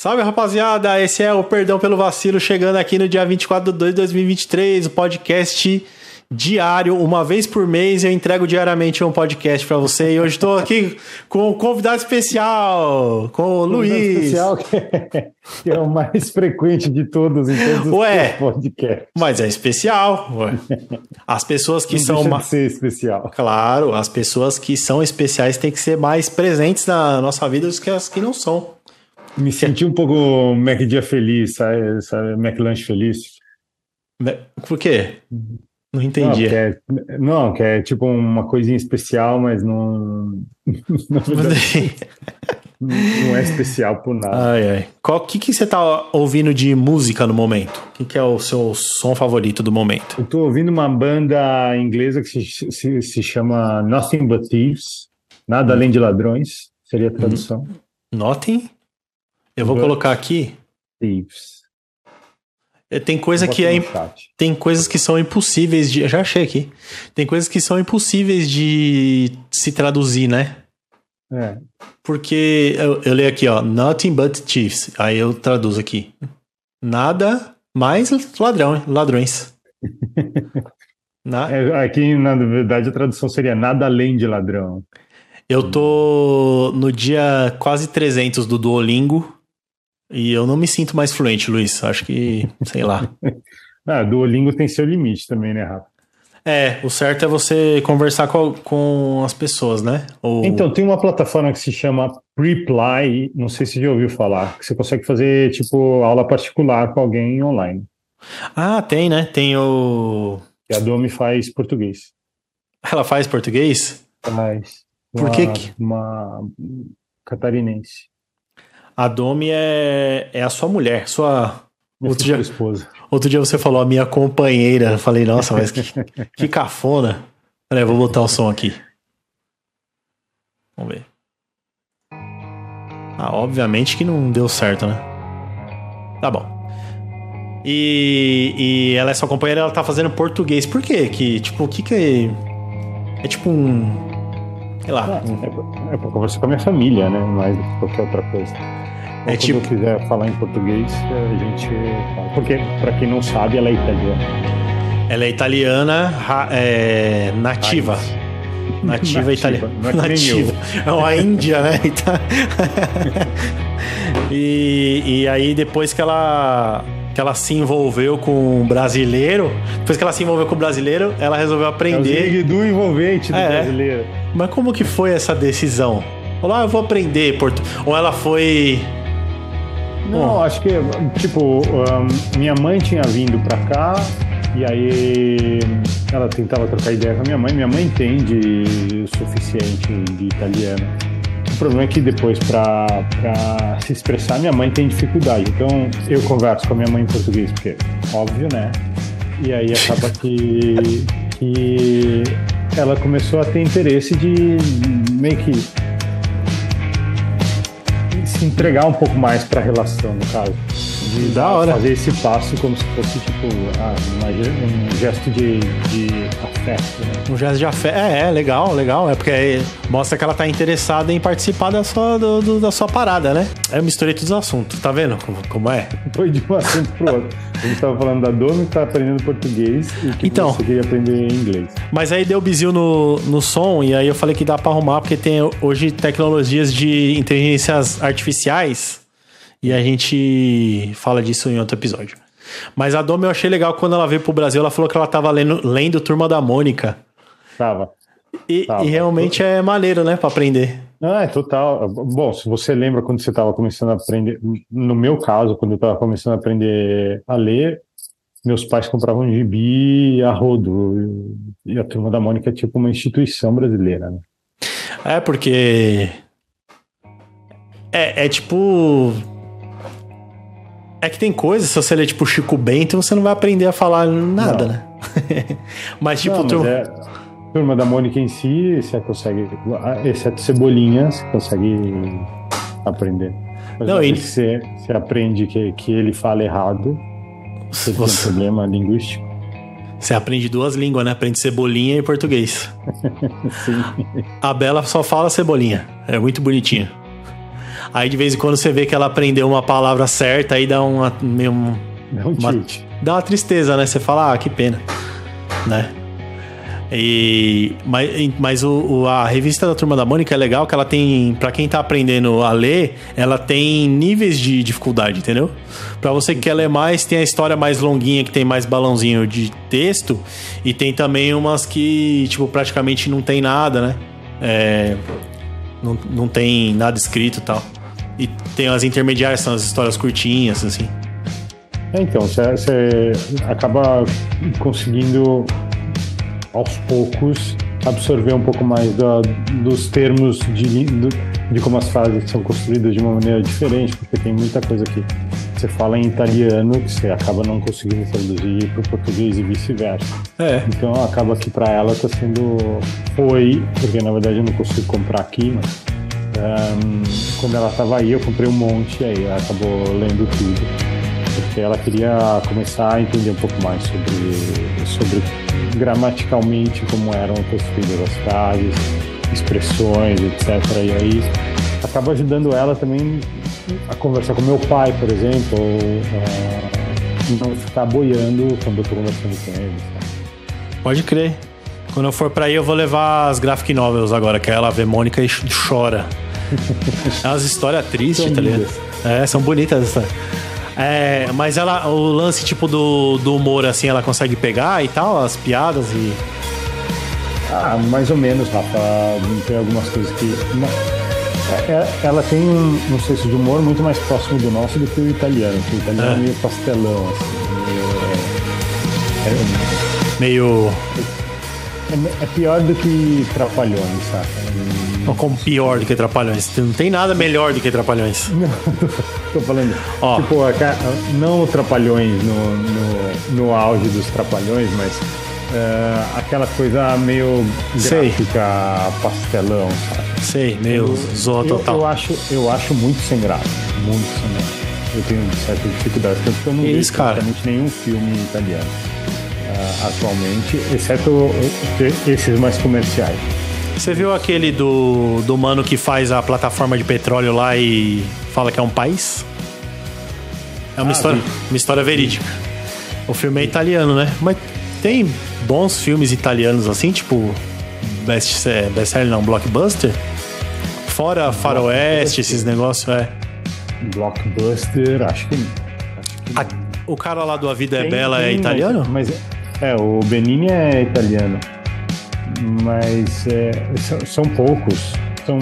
Salve rapaziada, esse é o Perdão pelo Vacilo chegando aqui no dia 24 de 2 de 2023, o podcast diário, uma vez por mês eu entrego diariamente um podcast para você e hoje estou aqui com um convidado especial, com o Luiz. especial que é, que é o mais frequente de todos em todos os Ué, podcasts. Mas é especial. Ué. As pessoas que Não são deixa ma- de ser especial. Claro, as pessoas que são especiais têm que ser mais presentes na nossa vida do que as que não são. Me senti um pouco Mac Dia Feliz, sabe? sabe? Mac Lanche Feliz. Por quê? Não Não entendi. que, é, não, que é tipo uma coisinha especial, mas não, verdade, não é especial por nada. Ai, ai. Qual que, que você tá ouvindo de música no momento? O que, que é o seu som favorito do momento? Eu tô ouvindo uma banda inglesa que se, se, se chama Nothing But Thieves, Nada Além de Ladrões, seria a tradução. Nothing? Eu vou But- colocar aqui. Thieves. É, Tem coisa que é tem coisas que são impossíveis de. Já achei aqui. Tem coisas que são impossíveis de se traduzir, né? É, Porque eu, eu leio aqui, ó, nothing but thieves. Aí eu traduzo aqui. Nada mais ladrão, ladrões. Na- É, aqui, na verdade, a tradução seria nada além de ladrão. Eu tô no dia quase 300 do Duolingo e eu não me sinto mais fluente, Luiz. Acho que, sei lá. Ah, Duolingo tem seu limite também, né, Rafa? É, o certo é você conversar com, com as pessoas, né? Ou... Então, tem uma plataforma que se chama Preply, não sei se você já ouviu falar, que você consegue fazer, tipo, aula particular com alguém online. Ah, tem, né? Tem o. E a Domi faz português. Ela faz português? Faz. Por que que- Uma catarinense. A Domi é, é a sua mulher, sua. Minha Outro dia- esposa. Outro dia você falou a minha companheira. Eu falei, nossa, mas que, que cafona. Peraí, vou botar o som aqui. Vamos ver. Ah, obviamente que não deu certo, né? Tá bom. E, e ela é sua companheira, ela tá fazendo português. Por quê? Que, tipo, o que que é... É tipo um... Sei lá. Ah, é, pra, é pra conversar com a minha família, né? Mais do que qualquer outra coisa. Ou É quando tipo- eu quiser falar em português, a gente fala. Porque, pra quem não sabe, ela é italiana. Ela é italiana, é, nativa. Raiz. Nativa, Nativa, italiana. é Nativa. É uma Índia, né? Ita- e, e aí, depois que ela, que ela se envolveu com um brasileiro, depois que ela se envolveu com o brasileiro, ela resolveu É aprender. Zig do envolvente do É, é. brasileiro. Mas como que foi essa decisão? Falou, ah, eu vou aprender portu... Ou ela foi. Não, acho que, tipo, minha mãe tinha vindo pra cá e aí ela tentava trocar ideia com a minha mãe. Minha mãe entende o suficiente de italiano. O problema é que depois, pra, pra se expressar, minha mãe tem dificuldade. Então, eu converso com a minha mãe em português, porque, óbvio, né? E aí acaba que, que ela começou a ter interesse de meio que se entregar um pouco mais para a relação, no caso. De Da hora. fazer esse passo como se fosse tipo ah, um gesto de, de afeto. Né? Um gesto de afeto. É, é, legal, legal. É porque mostra que ela tá interessada em participar da sua, do- do- da sua parada, né? Aí eu misturei todos os assuntos, tá vendo como, como é? Foi de um assunto pro outro. A gente estava falando da Domi que tá aprendendo português e que Então. você queria aprender inglês. Mas aí deu bizil no, no som, e aí eu falei que dá pra arrumar, porque tem hoje tecnologias de inteligências artificiais, e a gente fala disso em outro episódio. Mas a Domi eu achei legal quando ela veio pro Brasil, ela falou que ela tava lendo, lendo Turma da Mônica. Tava. E, Tava. e realmente é maneiro, né, pra aprender. Ah, é total. Bom, se você lembra quando você estava começando a aprender, no meu caso, quando eu estava começando a aprender a ler, meus pais compravam um gibi a rodo. E a Turma da Mônica é tipo uma instituição brasileira, né? É, porque. É, é tipo. É que tem coisas, se você ler tipo Chico Bento, você não vai aprender a falar nada, Não. né? mas tipo, Não, mas tu- é, Turma da Mônica em si, você consegue, exceto Cebolinha, você consegue aprender. Mas Não, e- você, você aprende que, que ele fala errado, você tem um problema linguístico. você aprende duas línguas, né? Aprende cebolinha e português. Sim. A Bela só fala cebolinha. É muito bonitinha. Aí de vez em quando você vê que ela aprendeu uma palavra certa, aí dá uma meio um- Dá um uma- dá uma tristeza, né? Você fala, ah, que pena, né? E, mas mas o, o- a revista da Turma da Mônica é legal que ela tem, Pra quem tá aprendendo a ler, ela tem níveis de dificuldade, entendeu? Pra você que quer ler mais, tem a história mais longuinha que tem mais balãozinho de texto e tem também umas que, tipo, praticamente não tem nada, né? É, não, não tem nada escrito e tal. E tem as intermediárias, são as histórias curtinhas, assim. É, então, você, acaba conseguindo, aos poucos, absorver um pouco mais da- dos termos de, de como as frases são construídas de uma maneira diferente, porque tem muita coisa que você fala em italiano que você acaba não conseguindo traduzir para o português e vice-versa. É. Então acaba que para ela está sendo foi, porque na verdade eu não consigo comprar aqui, mas ehm, quando ela estava aí eu comprei um monte aí ela acabou lendo tudo, porque ela queria começar a entender um pouco mais sobre sobre gramaticalmente como eram construídas as frases, expressões, etc. E aí acaba ajudando ela também a conversar com meu pai, por exemplo, ou, eh, não ficar boiando quando eu estou conversando com ele. sabe? Pode crer. Quando eu for pra aí, eu vou levar as graphic novels agora, que aí ela vê Mônica e ch- chora. É umas histórias tristes, tá ligado? É, são bonitas essas. É, mas ela, o lance tipo do, do humor, assim, ela consegue pegar e tal, as piadas e. Ah, mais ou menos, Rafa. Tem algumas coisas que. não- é- é- Ela tem um, um senso de humor muito mais próximo do nosso do que o italiano. O italiano é, É. meio pastelão, assim. meio. meio- é, é pior do que Trapalhões, saca? Como pior do que Trapalhões. Não tem nada melhor do que Trapalhões. Não, tô falando. Ó. Tipo, não Trapalhões no, no, no auge dos Trapalhões, mas é, aquela coisa meio Sei. gráfica, pastelão, saca? Sei, meio zoa total. eu acho, eu acho muito sem graça. Muito sem graça. Eu tenho certa dificuldade, tanto que eu não vejo cara? praticamente nenhum filme italiano atualmente, exceto esses mais comerciais. Você viu aquele do, do mano que faz a plataforma de petróleo lá e fala que é um país? É uma, Ah, história, vi. uma história verídica. O filme é italiano, né? Mas tem bons filmes italianos assim, tipo best, é, best-seller não, blockbuster? Fora faroeste, esses negócios, é. Blockbuster, acho que. A- o cara lá do A Vida é Tem- Bela é tem, italiano? Mas, mas é, o Benini é italiano. Mas é, são, são poucos. São,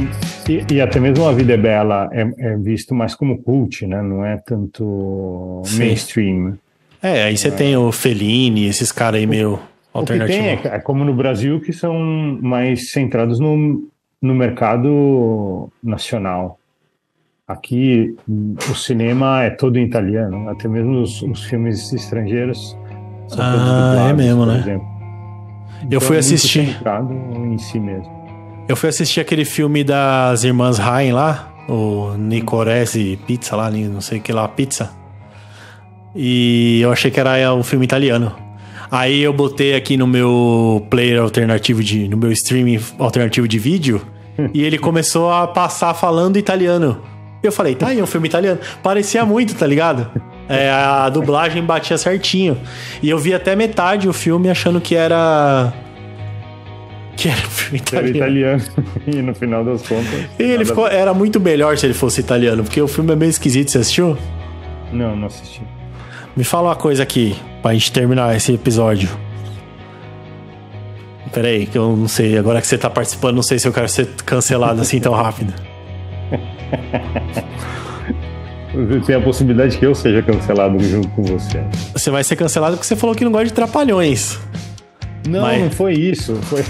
e, e até mesmo a Vida é Bela é, é visto mais como cult, né? Não é tanto Sim. mainstream. É, aí você tem o Fellini, esses caras aí meio O que tem é, é como no Brasil, que são mais centrados no, no mercado nacional. Aqui o cinema é todo em italiano, até mesmo os, os filmes estrangeiros são Ah, todos é dublados, mesmo, né? exemplo. Eu fui é assistir. em si mesmo. Eu fui assistir aquele filme das irmãs Rain lá, o Nicorese Pizza lá, não sei o que lá, pizza. E eu achei que era um filme italiano. Aí eu botei aqui no meu player alternativo de. no meu streaming alternativo de vídeo. e ele começou a passar falando italiano. Eu falei, tá aí, é um filme italiano. Parecia muito, tá ligado? É, a dublagem batia certinho. E eu vi até metade o filme achando que era. Que era um filme Era italiano. italiano e no final das contas. E ele ficou, era muito melhor se ele fosse italiano, porque o filme é meio esquisito. Você assistiu? Não, não assisti. Me fala uma coisa aqui, pra gente terminar esse episódio. Pera aí, que eu não sei. Agora que você tá participando, não sei se eu quero ser cancelado assim tão rápido. Tem a possibilidade que eu seja cancelado junto com você. Você vai ser cancelado porque você falou que não gosta de trapalhões. Não, Mas- não foi isso. Foi.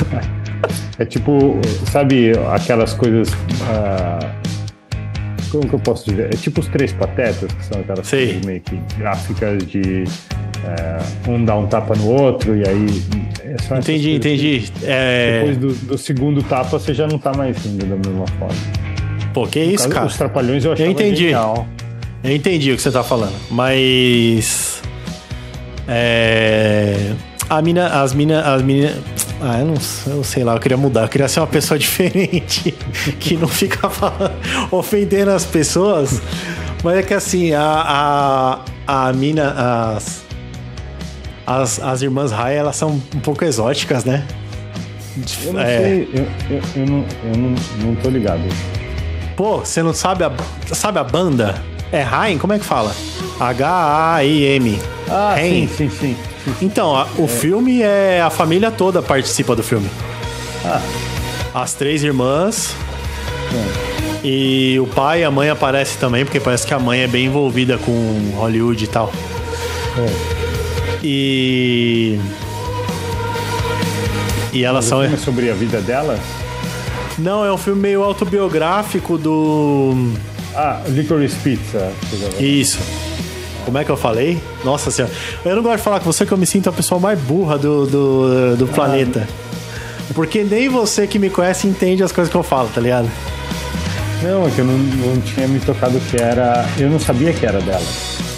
é tipo, sabe, aquelas coisas. ah, como que eu posso dizer? É tipo os três patetas, que são aquelas Sei. coisas meio que gráficas de ah, um dar um tapa no outro, e aí. é Entendi, coisas que entendi. É... Depois do, do segundo tapa, você já não tá mais rindo da mesma forma. Pô, que isso, Caso- cara? Os trapalhões eu achava entendi. genial. Eu entendi o que você tá falando, mas. É. A mina. As mina. As mina. Ah, eu não, eu sei lá, eu queria mudar, eu queria ser uma pessoa diferente, que não fica falando, ofendendo as pessoas. Mas é que assim, a, a, a mina, as, as, as irmãs Raya, elas são um pouco exóticas, né? Eu não é. sei, eu, eu, eu, não, eu não, não tô ligado. Pô, você não sabe a, sabe a banda? É Haim? Como é que fala? H-A-I-M. Ah, sim, sim, sim. Então, a, o é. filme é. A família toda participa do filme. Ah. As três irmãs. É. E o pai e a mãe aparecem também, porque parece que a mãe é bem envolvida com Hollywood e tal. É. E. E elas Mas são. É sobre a vida dela? Não, é um filme meio autobiográfico do. Ah, Licorice Pizza. Isso. Como é que eu falei? Nossa senhora. Eu não gosto de falar com você que eu me sinto a pessoa mais burra do, do, do ah. planeta. Porque nem você que me conhece entende as coisas que eu falo, tá ligado? Não, é que eu não, não tinha me tocado que era. Eu não sabia que era dela.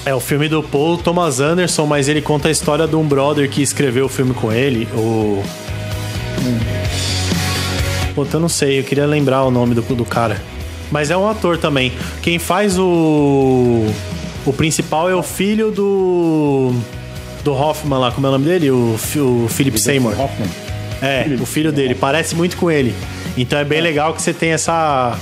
É o filme do Paul Thomas Anderson, mas ele conta a história de um brother que escreveu o filme com ele, o. Hum. Puta, eu não sei, eu queria lembrar o nome do, do cara. Mas é um ator também. Quem faz o. O principal é o filho do. Do Hoffman lá, como é o nome dele? O, o Philip Seymour. Hoffman. É, Philip. o filho dele. Parece muito com ele. Então é bem é. legal que você tem essa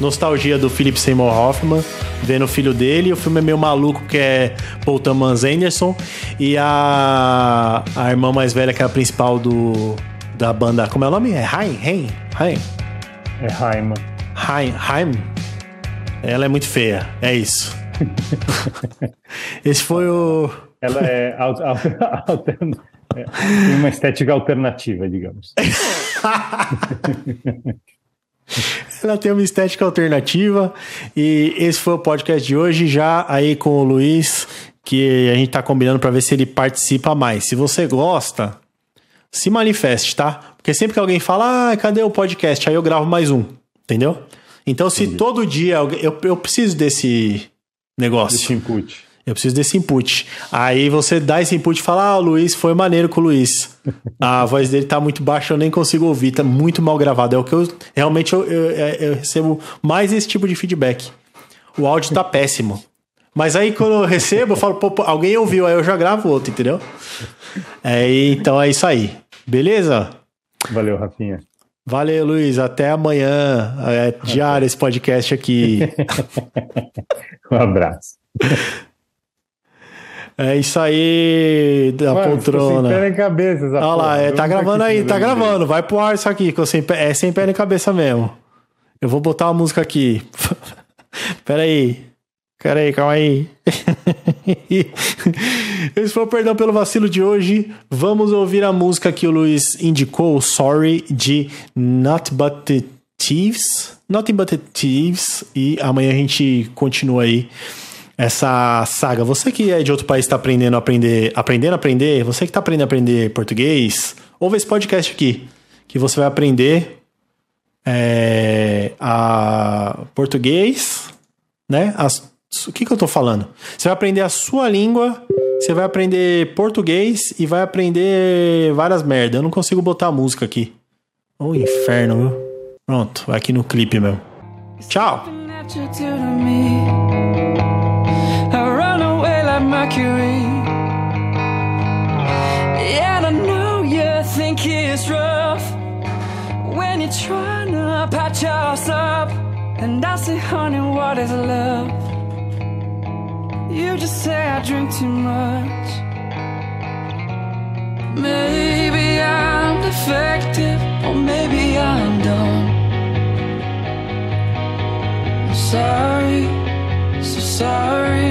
nostalgia do Philip Seymour Hoffman, vendo o filho dele. O filme é meio maluco, que é Paul Thomas Anderson. E a, a irmã mais velha, que é a principal do, da banda. Como é o nome? É Haim? Haim? Haim? É Haim. Haim. Haim? Ela é muito feia. É isso. Esse foi o. Ela é, é tem uma estética alternativa, digamos. Ela tem uma estética alternativa. E esse foi o podcast de hoje, já aí com o Luiz, que a gente tá combinando para ver se ele participa mais. Se você gosta, se manifeste, tá? Porque sempre que alguém fala, ah, cadê o podcast? Aí eu gravo mais um, entendeu? Então, se Entendi. todo dia eu, eu preciso desse negócio. Desse input. Eu preciso desse input. Aí você dá esse input e fala: Ah, o Luiz foi maneiro com o Luiz. A voz dele tá muito baixa, eu nem consigo ouvir, tá muito mal gravado. É o que eu realmente eu, eu, eu recebo mais esse tipo de feedback. O áudio tá péssimo. Mas aí quando eu recebo, eu falo, pô, alguém ouviu, aí eu já gravo outro, entendeu? É, então é isso aí. Beleza? Valeu, Rafinha. Valeu, Luiz. Até amanhã. É diário esse podcast aqui. um abraço. É isso aí da Mano, poltrona. Sem pé nem cabeça. Olha lá, é, tá gravando aí, tá gravando. Vai pro ar isso aqui, que sem pé, é sem pé nem cabeça mesmo. Eu vou botar uma música aqui. Pera aí. Pera aí, calma aí. Foi o Perdão pelo Vacilo de hoje. Vamos ouvir a música que o Luiz indicou, Sorry, de Not But The Thieves. Nothing But The Thieves. E amanhã a gente continua aí essa saga. Você que é de outro país está aprendendo a aprender, aprendendo a aprender, você que está aprendendo a aprender português, ouve esse podcast aqui, que você vai aprender é, a português, né? As, o que, que eu estou falando? Você vai aprender a sua língua, você vai aprender português e vai aprender várias merdas. Eu não consigo botar a música aqui. Ô oh, inferno, viu? Pronto, vai aqui no clipe mesmo. Tchau! And I say, honey, what is love? You just say I drink too much. Maybe I'm defective, or maybe I'm dumb. I'm sorry, so sorry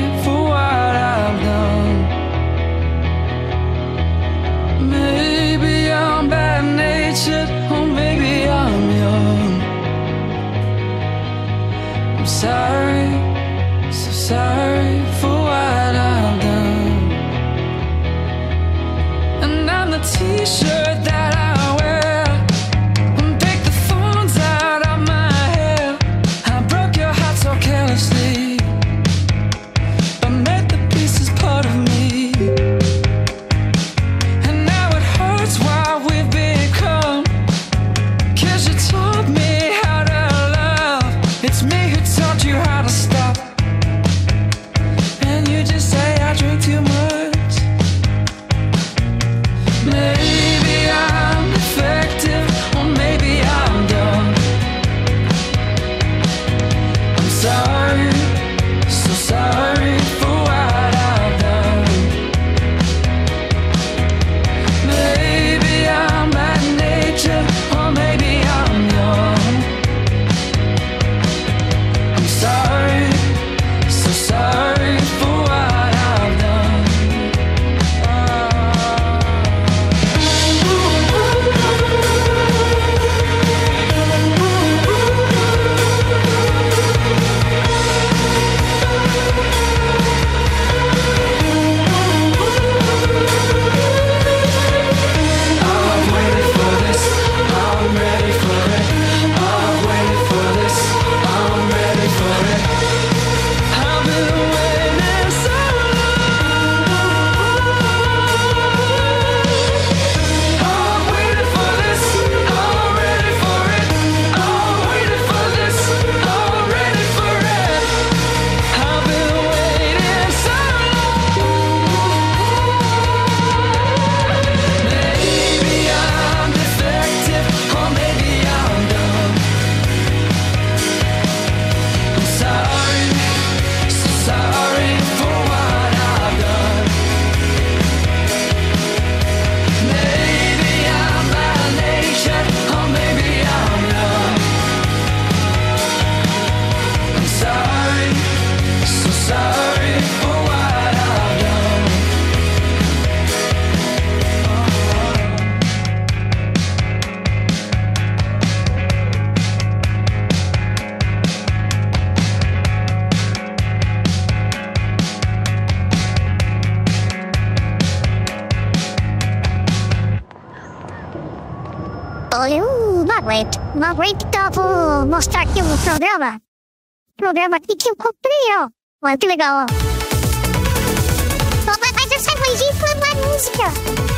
aguento. Não aguento, então vou mostrar aqui o programa. O programa aqui que eu comprei, ó. Olha que legal, ó. Mas essa vozinha foi uma música.